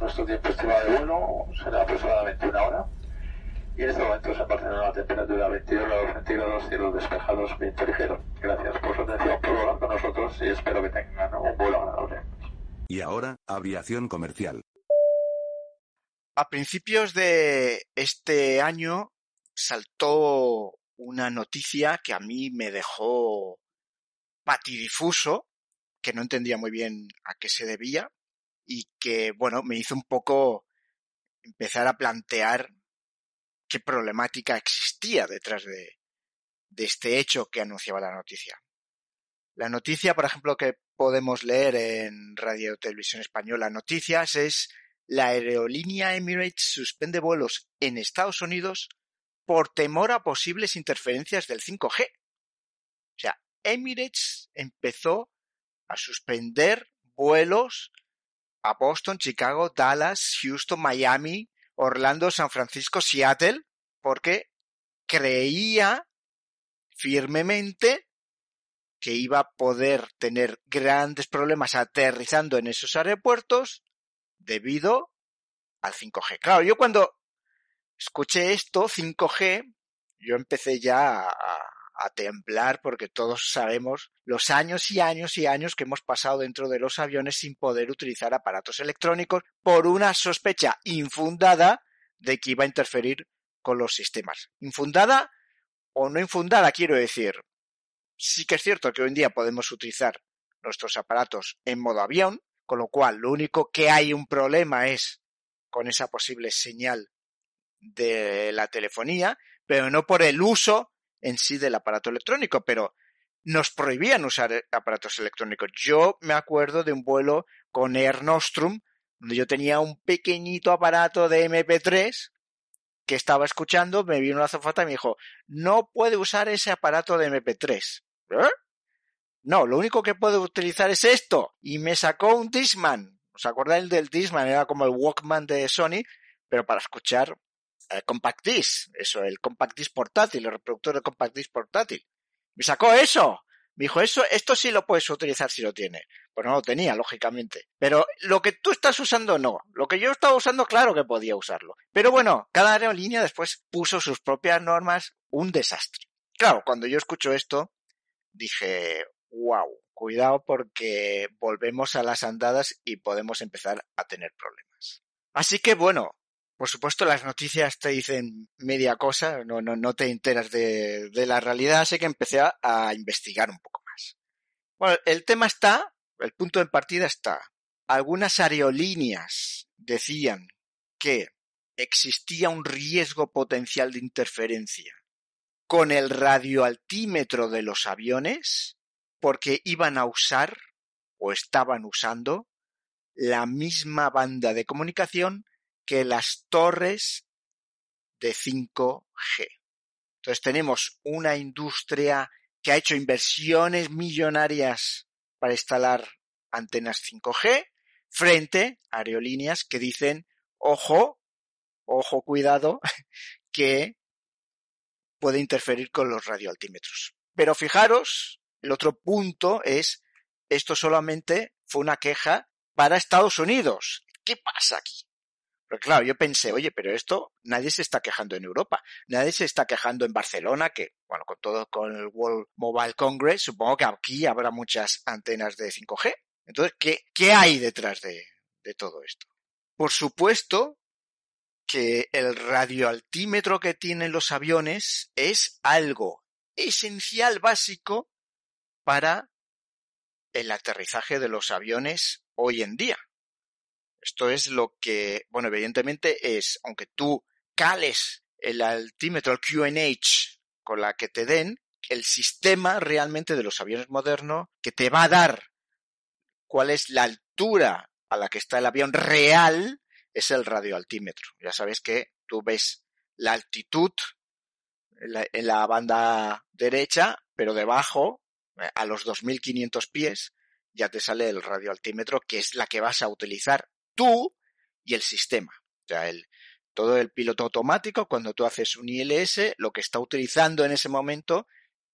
Nuestro tiempo estimado de vuelo será aproximadamente una hora. Y en este momento se Barcelona la temperatura 22 grados centígrados, cielos despejados, viento ligero. Gracias por su atención, por volar con nosotros y espero que tengan un vuelo agradable. Y ahora, aviación comercial. A principios de este año saltó una noticia que a mí me dejó patidifuso, que no entendía muy bien a qué se debía, y que, bueno, me hizo un poco empezar a plantear qué problemática existía detrás de, este hecho que anunciaba la noticia. La noticia, por ejemplo, que podemos leer en Radio Televisión Española Noticias es la aerolínea Emirates suspende vuelos en Estados Unidos por temor a posibles interferencias del 5G. O sea, Emirates empezó a suspender vuelos a Boston, Chicago, Dallas, Houston, Miami, Orlando, San Francisco, Seattle, porque creía firmemente que iba a poder tener grandes problemas aterrizando en esos aeropuertos debido al 5G. Claro, yo cuando escuché esto, 5G, yo empecé ya a, a temblar porque todos sabemos los años y años y años que hemos pasado dentro de los aviones sin poder utilizar aparatos electrónicos por una sospecha infundada de que iba a interferir con los sistemas. Infundada o no infundada, quiero decir. Sí que es cierto que hoy en día podemos utilizar nuestros aparatos en modo avión, con lo cual lo único que hay un problema es con esa posible señal de la telefonía, pero no por el uso en sí del aparato electrónico, pero nos prohibían usar aparatos electrónicos. Yo me acuerdo de un vuelo con Air Nostrum, donde yo tenía un pequeñito aparato de MP3 que estaba escuchando, me vino una azafata y me dijo, no puede usar ese aparato de MP3. ¿Eh? No, lo único que puede utilizar es esto. Y me sacó un Disman. ¿Os acordáis del Disman? Era como el Walkman de Sony, pero para escuchar eh, compact disc, eso, el compact disc portátil, el reproductor de compact disc portátil. Me sacó eso. Me dijo, eso, esto sí lo puedes utilizar si lo tiene. Pues no lo tenía, lógicamente. Pero lo que tú estás usando, no. Lo que yo estaba usando, claro que podía usarlo. Pero bueno, cada aerolínea después puso sus propias normas, un desastre. Claro, cuando yo escucho esto, dije, wow, cuidado porque volvemos a las andadas y podemos empezar a tener problemas. Así que bueno, por supuesto, las noticias te dicen media cosa, no, no, no te enteras de, de la realidad, así que empecé a, a investigar un poco más. Bueno, el tema está, el punto de partida está. Algunas aerolíneas decían que existía un riesgo potencial de interferencia con el radioaltímetro de los aviones porque iban a usar o estaban usando la misma banda de comunicación que las torres de 5G. Entonces tenemos una industria que ha hecho inversiones millonarias para instalar antenas 5G frente a aerolíneas que dicen, ojo, ojo, cuidado, que puede interferir con los radioaltímetros. Pero fijaros, el otro punto es, esto solamente fue una queja para Estados Unidos. ¿Qué pasa aquí? Pero claro, yo pensé, oye, pero esto nadie se está quejando en Europa, nadie se está quejando en Barcelona, que, bueno, con todo con el World Mobile Congress, supongo que aquí habrá muchas antenas de 5G. Entonces, ¿qué, qué hay detrás de, de todo esto? Por supuesto que el radioaltímetro que tienen los aviones es algo esencial, básico, para el aterrizaje de los aviones hoy en día. Esto es lo que, bueno, evidentemente es, aunque tú cales el altímetro, el QNH, con la que te den, el sistema realmente de los aviones modernos que te va a dar cuál es la altura a la que está el avión real es el radioaltímetro. Ya sabes que tú ves la altitud en la, en la banda derecha, pero debajo, eh, a los 2500 pies, ya te sale el radioaltímetro, que es la que vas a utilizar tú y el sistema. O sea, el, todo el piloto automático, cuando tú haces un ILS, lo que está utilizando en ese momento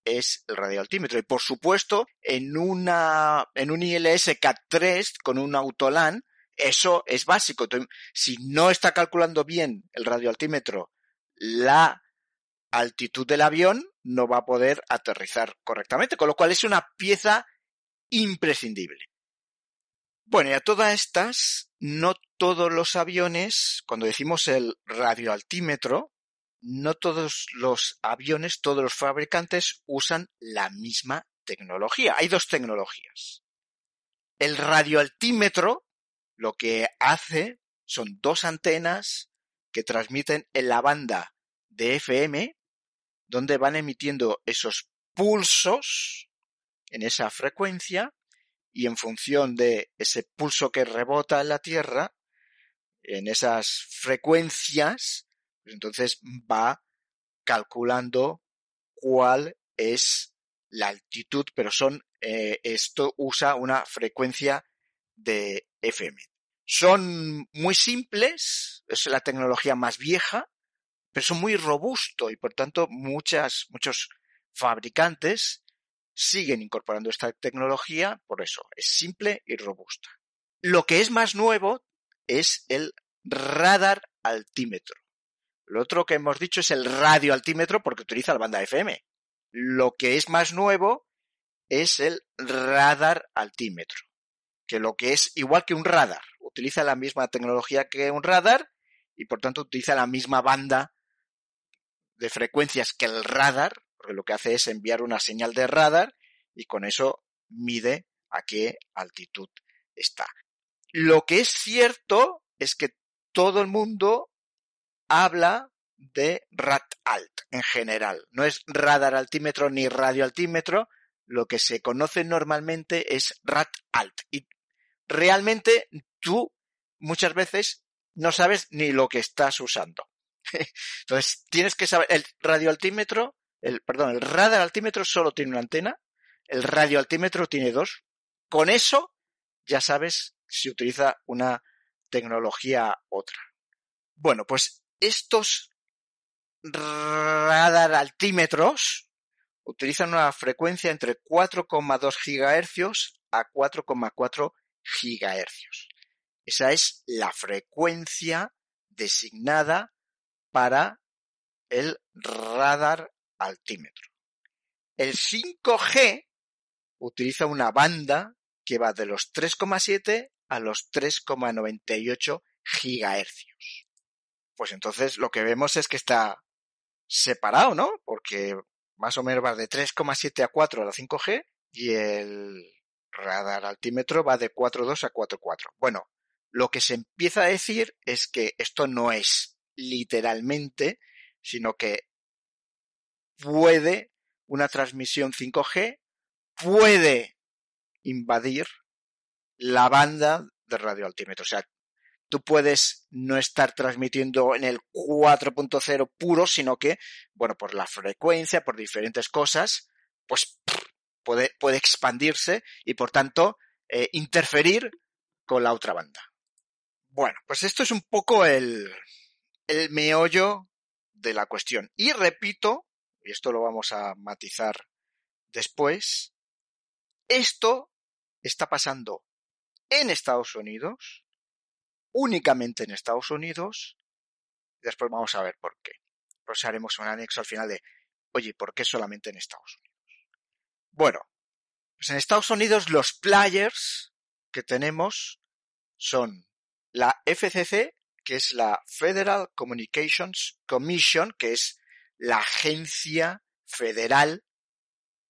es el radioaltímetro. Y por supuesto, en una, en un ILS CAT3 con un autolan, eso es básico. Si no está calculando bien el radioaltímetro la altitud del avión, no va a poder aterrizar correctamente, con lo cual es una pieza imprescindible. Bueno, y a todas estas, no todos los aviones, cuando decimos el radioaltímetro, no todos los aviones, todos los fabricantes usan la misma tecnología. Hay dos tecnologías. El radioaltímetro lo que hace son dos antenas que transmiten en la banda de FM, donde van emitiendo esos pulsos en esa frecuencia y en función de ese pulso que rebota en la Tierra, en esas frecuencias, pues entonces va calculando cuál es la altitud, pero son eh, esto usa una frecuencia de FM. Son muy simples, es la tecnología más vieja, pero son muy robusto y por tanto muchas, muchos fabricantes siguen incorporando esta tecnología por eso, es simple y robusta. Lo que es más nuevo es el radar altímetro. Lo otro que hemos dicho es el radio altímetro porque utiliza la banda FM. Lo que es más nuevo es el radar altímetro, que lo que es igual que un radar, utiliza la misma tecnología que un radar y por tanto utiliza la misma banda de frecuencias que el radar, porque lo que hace es enviar una señal de radar y con eso mide a qué altitud está. Lo que es cierto es que todo el mundo habla de RAT-ALT en general. No es radar altímetro ni radio altímetro. Lo que se conoce normalmente es RAT-ALT. Y realmente tú muchas veces no sabes ni lo que estás usando. Entonces tienes que saber, el radioaltímetro, el, perdón, el radar altímetro solo tiene una antena, el radioaltímetro tiene dos. Con eso ya sabes si utiliza una tecnología otra. Bueno, pues estos radar altímetros utilizan una frecuencia entre 4,2 GHz a 4,4 GHz. Esa es la frecuencia designada para el radar altímetro. El 5G utiliza una banda que va de los 3,7 a los 3,98 gigahercios. Pues entonces lo que vemos es que está separado, ¿no? Porque más o menos va de 3,7 a 4 a la 5G y el radar altímetro va de 4,2 a 4,4. Bueno, lo que se empieza a decir es que esto no es literalmente, sino que puede una transmisión 5G, puede invadir la banda de radioaltímetro. O sea, tú puedes no estar transmitiendo en el 4.0 puro, sino que, bueno, por la frecuencia, por diferentes cosas, pues puede, puede expandirse y por tanto eh, interferir con la otra banda. Bueno, pues esto es un poco el, el meollo de la cuestión. Y repito, y esto lo vamos a matizar después, esto está pasando en Estados Unidos, únicamente en Estados Unidos, después vamos a ver por qué. Pues haremos un anexo al final de, oye, ¿por qué solamente en Estados Unidos? Bueno, pues en Estados Unidos los players que tenemos son la FCC, que es la Federal Communications Commission, que es la agencia federal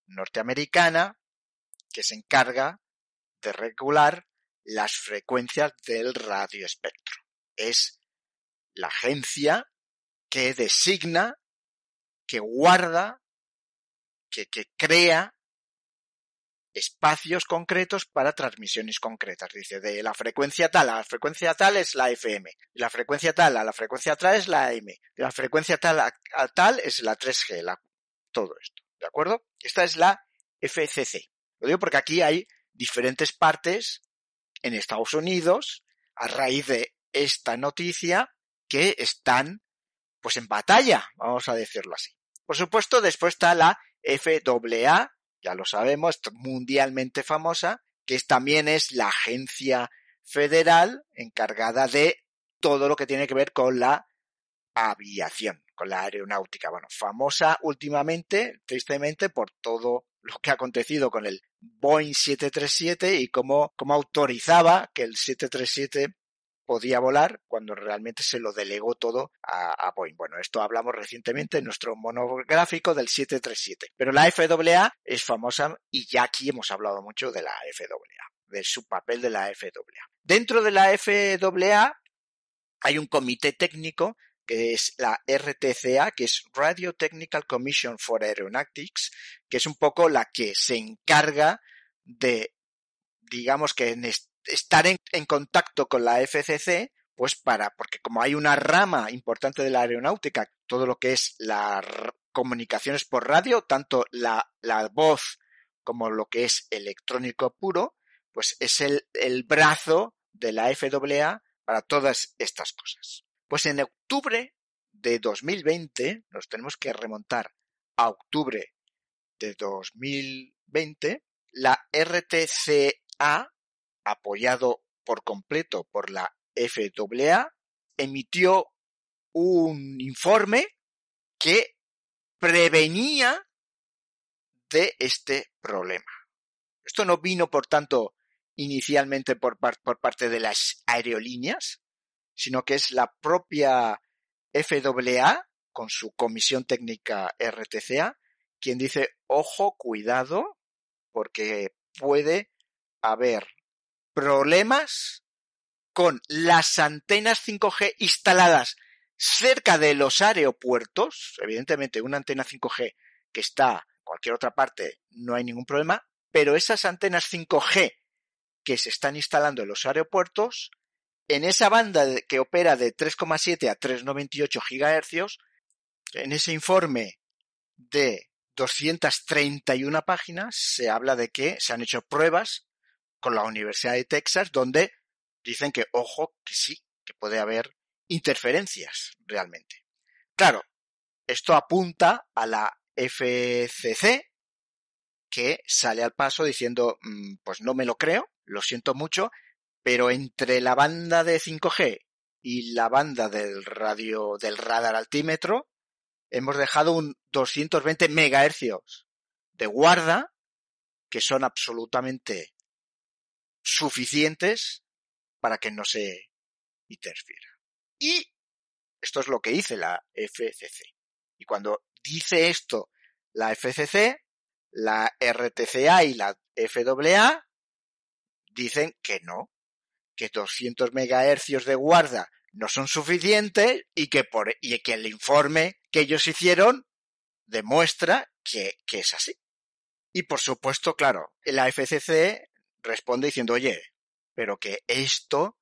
norteamericana que se encarga de regular las frecuencias del radioespectro. Es la agencia que designa, que guarda, que, que crea espacios concretos para transmisiones concretas. Dice, de la frecuencia tal a la frecuencia tal es la FM, de la frecuencia tal a la frecuencia tal es la AM, de la frecuencia tal a, tal es la 3G, la, todo esto. ¿De acuerdo? Esta es la FCC. Lo digo porque aquí hay diferentes partes en Estados Unidos a raíz de esta noticia que están pues en batalla, vamos a decirlo así. Por supuesto, después está la FAA, ya lo sabemos, mundialmente famosa, que también es la agencia federal encargada de todo lo que tiene que ver con la aviación, con la aeronáutica. Bueno, famosa últimamente, tristemente, por todo lo que ha acontecido con el Boeing 737 y cómo, cómo autorizaba que el 737 podía volar cuando realmente se lo delegó todo a, Boeing. Bueno, esto hablamos recientemente en nuestro monográfico del 737. Pero la FAA es famosa y ya aquí hemos hablado mucho de la FAA, de su papel de la FAA. Dentro de la FAA hay un comité técnico que es la RTCA, que es Radio Technical Commission for Aeronautics, que es un poco la que se encarga de, digamos que en estar en, contacto con la FCC, pues para, porque como hay una rama importante de la aeronáutica, todo lo que es las comunicaciones por radio, tanto la, la voz como lo que es electrónico puro, pues es el, el brazo de la FAA para todas estas cosas. Pues en octubre de 2020, nos tenemos que remontar a octubre de 2020, la RTCA apoyado por completo por la FAA, emitió un informe que prevenía de este problema. Esto no vino, por tanto, inicialmente por, por, parte de las aerolíneas, sino que es la propia FAA, con su comisión técnica RTCA, quien dice, ojo, cuidado, porque puede haber problemas con las antenas 5G instaladas cerca de los aeropuertos. Evidentemente, una antena 5G que está en cualquier otra parte no hay ningún problema, pero esas antenas 5G que se están instalando en los aeropuertos, en esa banda que opera de 3,7 a 3,98 gigahercios, en ese informe de 231 páginas se habla de que se han hecho pruebas con la Universidad de Texas, donde dicen que, ojo, que sí, que puede haber interferencias realmente. Claro, esto apunta a la FCC, que sale al paso diciendo, mm, pues no me lo creo, lo siento mucho, pero entre la banda de 5G y la banda del radio, del radar altímetro, hemos dejado un 220 megahercios de guarda, que son absolutamente suficientes para que no se interfiera. Y esto es lo que dice la FCC. Y cuando dice esto la FCC, la RTCA y la FAA dicen que no, que 200 megahercios de guarda no son suficientes y que, por, y que el informe que ellos hicieron demuestra que, que es así. Y por supuesto, claro, la FCC responde diciendo, oye, pero que esto,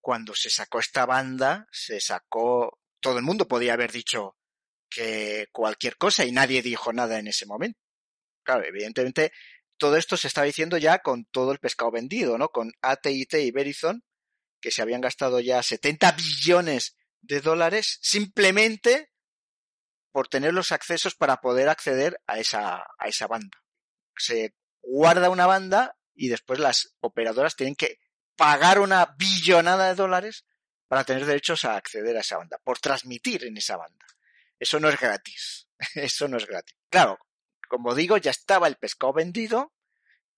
cuando se sacó esta banda, se sacó, todo el mundo podía haber dicho que cualquier cosa y nadie dijo nada en ese momento. Claro, evidentemente, todo esto se estaba diciendo ya con todo el pescado vendido, ¿no? Con AT&T y Verizon, que se habían gastado ya 70 billones de dólares simplemente por tener los accesos para poder acceder a esa, a esa banda. Se guarda una banda y después las operadoras tienen que pagar una billonada de dólares para tener derechos a acceder a esa banda, por transmitir en esa banda. Eso no es gratis. Eso no es gratis. Claro, como digo, ya estaba el pescado vendido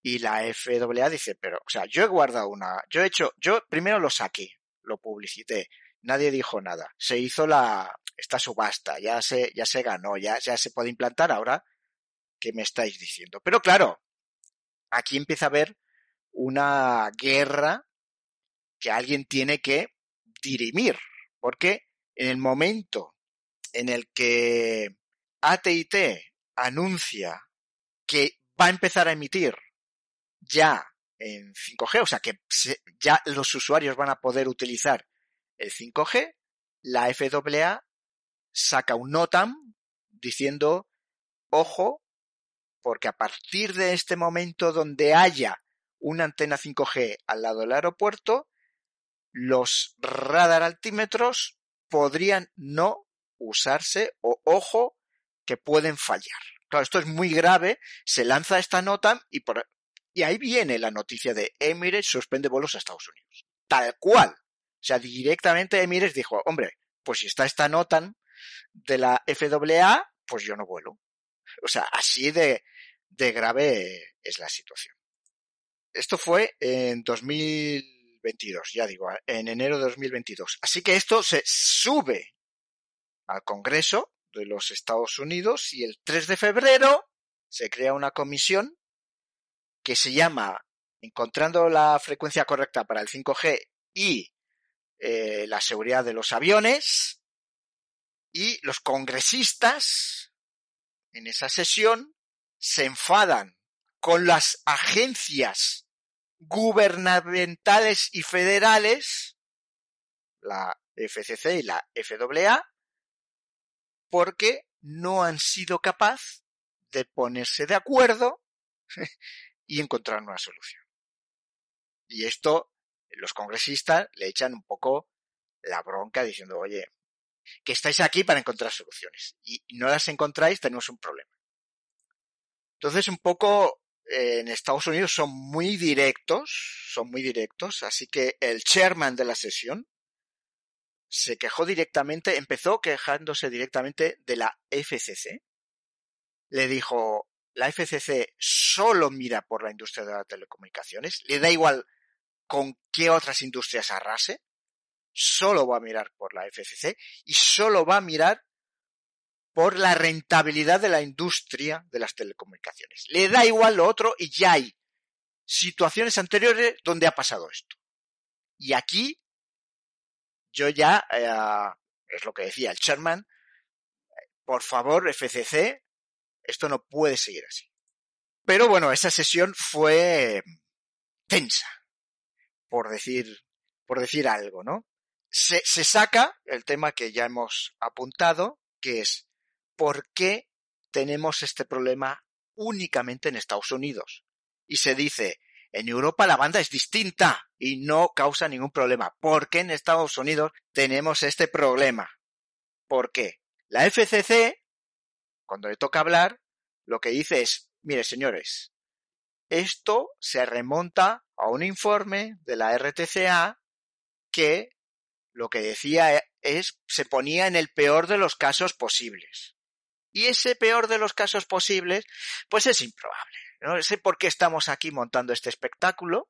y la FAA dice, pero, o sea, yo he guardado una, yo he hecho, yo primero lo saqué, lo publicité, nadie dijo nada, se hizo la, esta subasta, ya se, ya se ganó, ya, ya se puede implantar ahora, ¿qué me estáis diciendo? Pero claro, aquí empieza a haber una guerra que alguien tiene que dirimir, porque en el momento en el que AT&T anuncia que va a empezar a emitir ya en 5G, o sea que ya los usuarios van a poder utilizar el 5G, la FAA saca un NOTAM diciendo, ojo, porque a partir de este momento donde haya una antena 5G al lado del aeropuerto, los radar altímetros podrían no usarse o ojo que pueden fallar. Claro, esto es muy grave, se lanza esta nota y, por, y ahí viene la noticia de Emirates suspende vuelos a Estados Unidos. Tal cual. O sea, directamente Emirates dijo, hombre, pues si está esta nota de la FAA, pues yo no vuelo. O sea, así de, grave es la situación. Esto fue en 2022, ya digo, en enero de 2022. Así que esto se sube al Congreso de los Estados Unidos y el 3 de febrero se crea una comisión que se llama Encontrando la frecuencia correcta para el 5G y eh, la seguridad de los aviones y los congresistas en esa sesión se enfadan con las agencias gubernamentales y federales, la FCC y la FAA, porque no han sido capaz de ponerse de acuerdo y encontrar una solución. Y esto los congresistas le echan un poco la bronca diciendo, oye, que estáis aquí para encontrar soluciones y no las encontráis, tenemos un problema. Entonces, un poco eh, en Estados Unidos son muy directos, son muy directos, así que el chairman de la sesión se quejó directamente, empezó quejándose directamente de la FCC. Le dijo, la FCC solo mira por la industria de las telecomunicaciones, le da igual con qué otras industrias arrase, solo va a mirar por la FCC y solo va a mirar por la rentabilidad de la industria de las telecomunicaciones. Le da igual lo otro y ya hay situaciones anteriores donde ha pasado esto. Y aquí yo ya, eh, es lo que decía el chairman, por favor, FCC, esto no puede seguir así. Pero bueno, esa sesión fue tensa, por decir, por decir algo, ¿no? Se, se saca el tema que ya hemos apuntado, que es ¿por qué tenemos este problema únicamente en Estados Unidos? Y se dice, en Europa la banda es distinta y no causa ningún problema. ¿Por qué en Estados Unidos tenemos este problema? ¿Por qué? La FCC, cuando le toca hablar, lo que dice es, mire señores, esto se remonta a un informe de la RTCA que lo que decía es, se ponía en el peor de los casos posibles. Y ese peor de los casos posibles, pues es improbable. No sé por qué estamos aquí montando este espectáculo,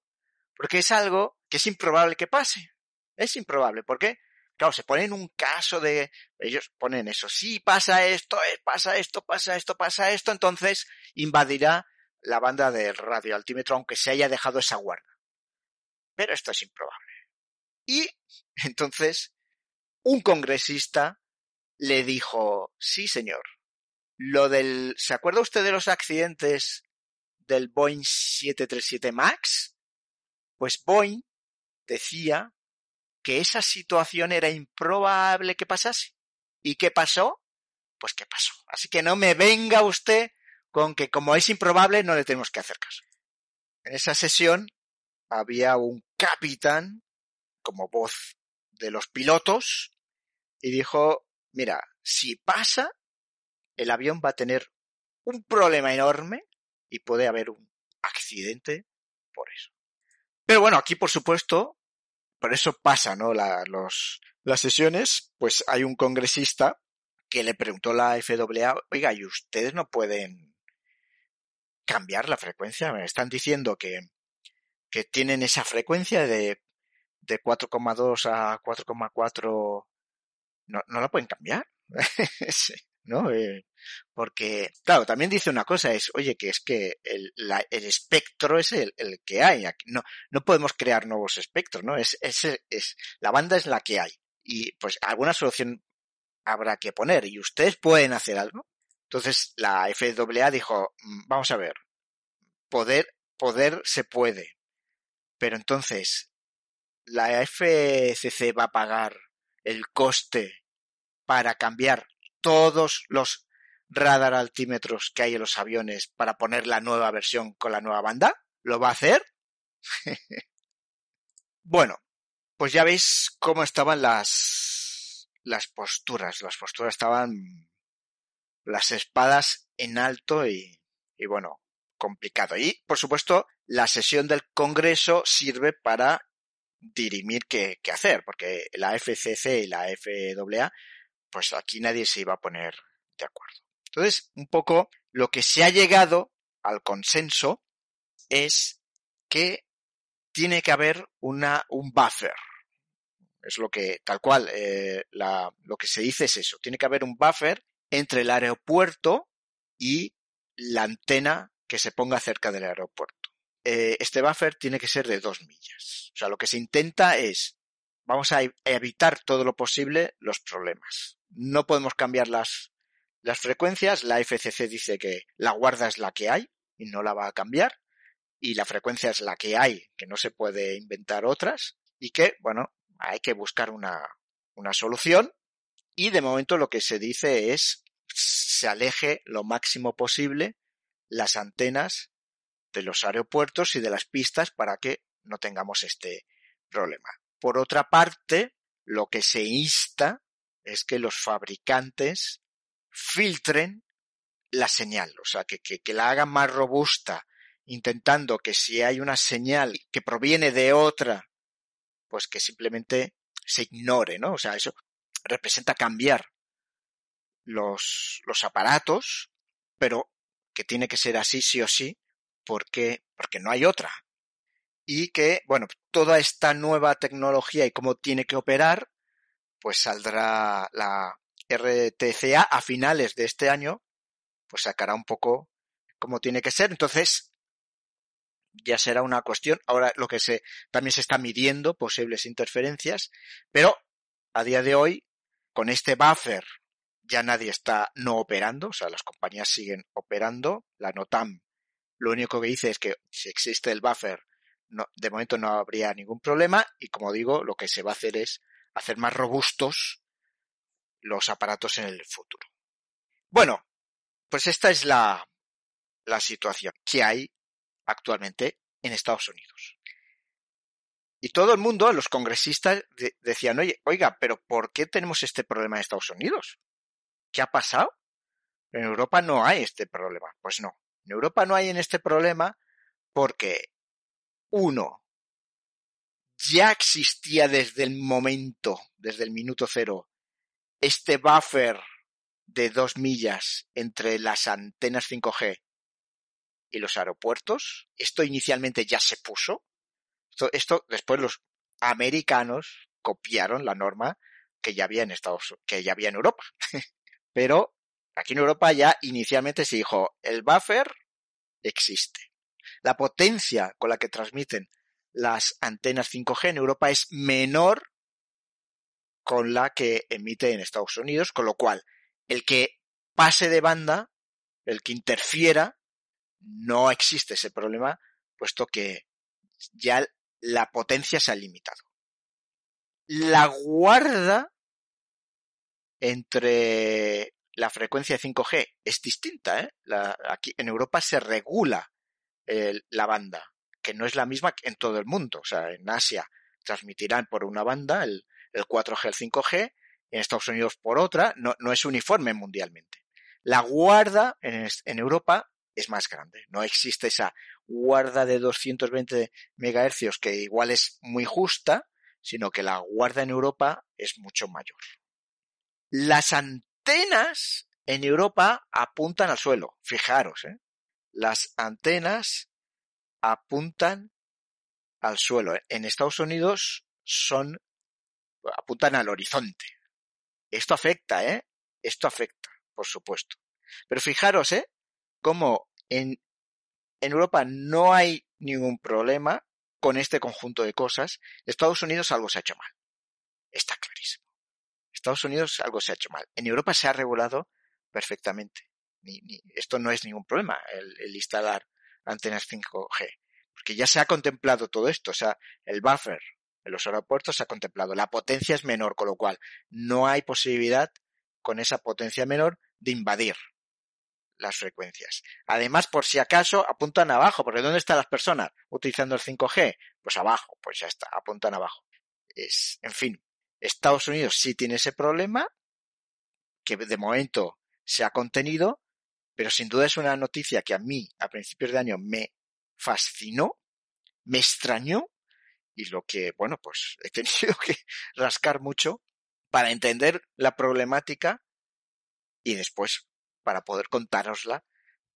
porque es algo que es improbable que pase. Es improbable. ¿Por qué? Claro, se ponen un caso de, ellos ponen eso, sí, pasa esto, eh, pasa esto, pasa esto, pasa esto, entonces invadirá la banda del radio altímetro, aunque se haya dejado esa guarda. Pero esto es improbable. Y entonces, un congresista le dijo, sí, señor, lo del, ¿se acuerda usted de los accidentes del Boeing 737 MAX? Pues Boeing decía que esa situación era improbable que pasase. ¿Y qué pasó? Pues qué pasó. Así que no me venga usted con que como es improbable no le tenemos que hacer caso. En esa sesión había un capitán como voz de los pilotos y dijo, mira, si pasa, el avión va a tener un problema enorme y puede haber un accidente por eso. Pero bueno, aquí por supuesto, por eso pasa, ¿no? los, las sesiones, pues hay un congresista que le preguntó a la FAA, oiga, ¿y ustedes no pueden cambiar la frecuencia? Me están diciendo que, que tienen esa frecuencia de, de 4,2 a 4,4, no, no la pueden cambiar. ¿no? Eh, porque, claro, también dice una cosa, es, oye, que es que el, el espectro es el, el, que hay. No, no podemos crear nuevos espectros, ¿no? Es, es, es, la banda es la que hay. Y pues alguna solución habrá que poner y ustedes pueden hacer algo. Entonces la FAA dijo, mm, vamos a ver, poder, poder se puede. Pero entonces, ¿la FCC va a pagar el coste para cambiar todos los radar altímetros que hay en los aviones para poner la nueva versión con la nueva banda? ¿Lo va a hacer? bueno, pues ya veis cómo estaban las, las posturas. Las posturas estaban las espadas en alto y, y bueno, complicado. Y, por supuesto, la sesión del Congreso sirve para dirimir qué, qué hacer, porque la FCC y la FAA, pues aquí nadie se iba a poner de acuerdo. Entonces, un poco lo que se ha llegado al consenso es que tiene que haber una, un buffer. Es lo que, tal cual, eh, la, lo que se dice es eso. Tiene que haber un buffer entre el aeropuerto y la antena que se ponga cerca del aeropuerto. Eh, este buffer tiene que ser de dos millas. O sea, lo que se intenta es, vamos a evitar todo lo posible los problemas. No podemos cambiar las, las frecuencias. La FCC dice que la guarda es la que hay y no la va a cambiar. Y la frecuencia es la que hay, que no se puede inventar otras. Y que, bueno, hay que buscar una, una solución. Y de momento lo que se dice es se aleje lo máximo posible las antenas de los aeropuertos y de las pistas para que no tengamos este problema. Por otra parte, lo que se insta es que los fabricantes filtren la señal, o sea, que, que, que, la hagan más robusta, intentando que si hay una señal que proviene de otra, pues que simplemente se ignore, ¿no? O sea, eso representa cambiar los, los aparatos, pero que tiene que ser así sí o sí, porque, porque no hay otra. Y que, bueno, toda esta nueva tecnología y cómo tiene que operar, pues saldrá la RTCA a finales de este año, pues sacará un poco cómo tiene que ser. Entonces, ya será una cuestión. Ahora lo que se también se está midiendo posibles interferencias, pero a día de hoy, con este buffer ya nadie está no operando, o sea, las compañías siguen operando. La NOTAM lo único que dice es que si existe el buffer, no, de momento no habría ningún problema y como digo, lo que se va a hacer es hacer más robustos los aparatos en el futuro. Bueno, pues esta es la, la situación que hay actualmente en Estados Unidos. Y todo el mundo, los congresistas, de, decían, oye, oiga, pero ¿por qué tenemos este problema en Estados Unidos? ¿Qué ha pasado? En Europa no hay este problema. Pues no. En Europa no hay en este problema porque, uno, ya existía desde el momento, desde el minuto cero, este buffer de dos millas entre las antenas 5G y los aeropuertos. Esto inicialmente ya se puso. Esto, después los americanos copiaron la norma que ya había en Estados que ya había en Europa. Pero aquí en Europa ya inicialmente se dijo, el buffer existe. La potencia con la que transmiten las antenas 5G en Europa es menor con la que emite en Estados Unidos, con lo cual el que pase de banda, el que interfiera, no existe ese problema, puesto que ya la potencia se ha limitado. La guarda entre la frecuencia de 5G es distinta. ¿eh? Aquí en Europa se regula la banda, que no es la misma en todo el mundo. O sea, en Asia transmitirán por una banda el, el 4G, el 5G, en Estados Unidos por otra, no, no es uniforme mundialmente. La guarda en, en Europa es más grande. No existe esa guarda de 220 MHz que igual es muy justa, sino que la guarda en Europa es mucho mayor. Las antenas en Europa apuntan al suelo. Fijaros, ¿eh? Las antenas apuntan al suelo. En Estados Unidos son apuntan al horizonte. Esto afecta, ¿eh? Esto afecta, por supuesto. Pero fijaros, ¿eh? Cómo en, en Europa no hay ningún problema con este conjunto de cosas. Estados Unidos algo se ha hecho mal. Está clarísimo. Estados Unidos algo se ha hecho mal. En Europa se ha regulado perfectamente. Ni, ni, esto no es ningún problema, el, el instalar antenas 5G. porque ya se ha contemplado todo esto, o sea, el buffer en los aeropuertos se ha contemplado, la potencia es menor, con lo cual no hay posibilidad con esa potencia menor de invadir las frecuencias. Además, por si acaso, apuntan abajo, porque ¿dónde están las personas utilizando el 5G? Pues abajo, pues ya está, apuntan abajo. Es, en fin, Estados Unidos sí tiene ese problema, que de momento se ha contenido, pero sin duda es una noticia que a mí a principios de año me fascinó, me extrañó y lo que, bueno, pues he tenido que rascar mucho para entender la problemática y después para poder contárosla,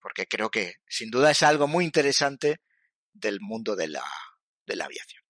porque creo que sin duda es algo muy interesante del mundo de la, de la aviación.